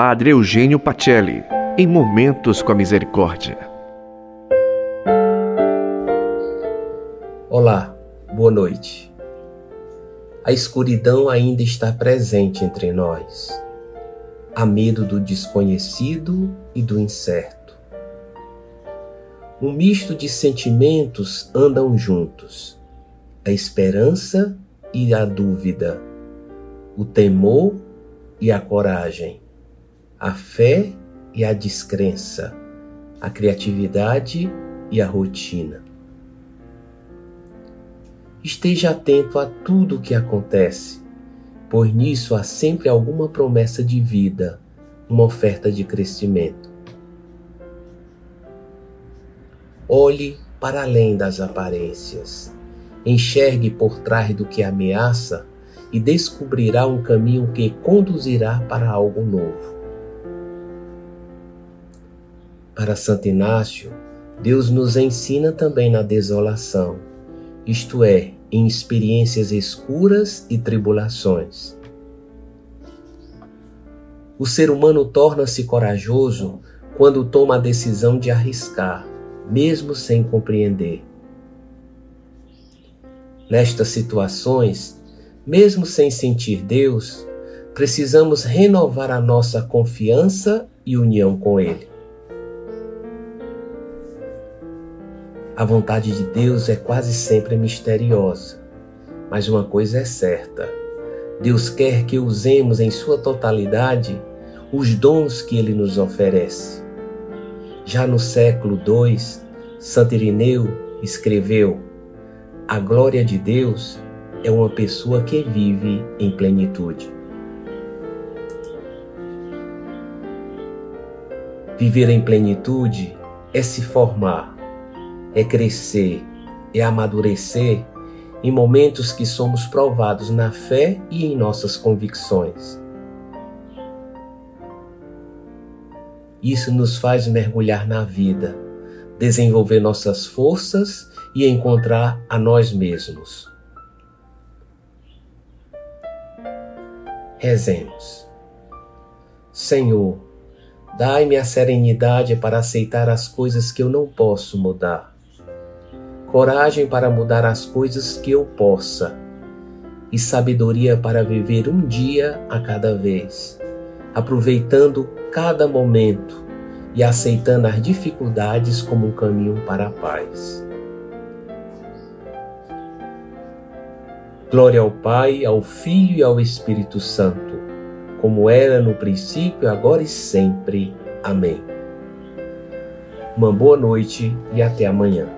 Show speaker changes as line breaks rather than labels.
Padre Eugênio Pacelli, em Momentos com a Misericórdia.
Olá, boa noite. A escuridão ainda está presente entre nós. Há medo do desconhecido e do incerto. Um misto de sentimentos andam juntos: a esperança e a dúvida, o temor e a coragem a fé e a descrença, a criatividade e a rotina. Esteja atento a tudo o que acontece, pois nisso há sempre alguma promessa de vida, uma oferta de crescimento. Olhe para além das aparências, enxergue por trás do que ameaça e descobrirá um caminho que conduzirá para algo novo. Para Santo Inácio, Deus nos ensina também na desolação, isto é, em experiências escuras e tribulações. O ser humano torna-se corajoso quando toma a decisão de arriscar, mesmo sem compreender. Nestas situações, mesmo sem sentir Deus, precisamos renovar a nossa confiança e união com Ele. A vontade de Deus é quase sempre misteriosa, mas uma coisa é certa: Deus quer que usemos em sua totalidade os dons que ele nos oferece. Já no século II, Santo Irineu escreveu: A glória de Deus é uma pessoa que vive em plenitude. Viver em plenitude é se formar, é crescer, é amadurecer em momentos que somos provados na fé e em nossas convicções. Isso nos faz mergulhar na vida, desenvolver nossas forças e encontrar a nós mesmos. Rezemos. Senhor, dai-me a serenidade para aceitar as coisas que eu não posso mudar coragem para mudar as coisas que eu possa e sabedoria para viver um dia a cada vez, aproveitando cada momento e aceitando as dificuldades como um caminho para a paz. Glória ao Pai, ao Filho e ao Espírito Santo, como era no princípio, agora e sempre. Amém. Uma boa noite e até amanhã.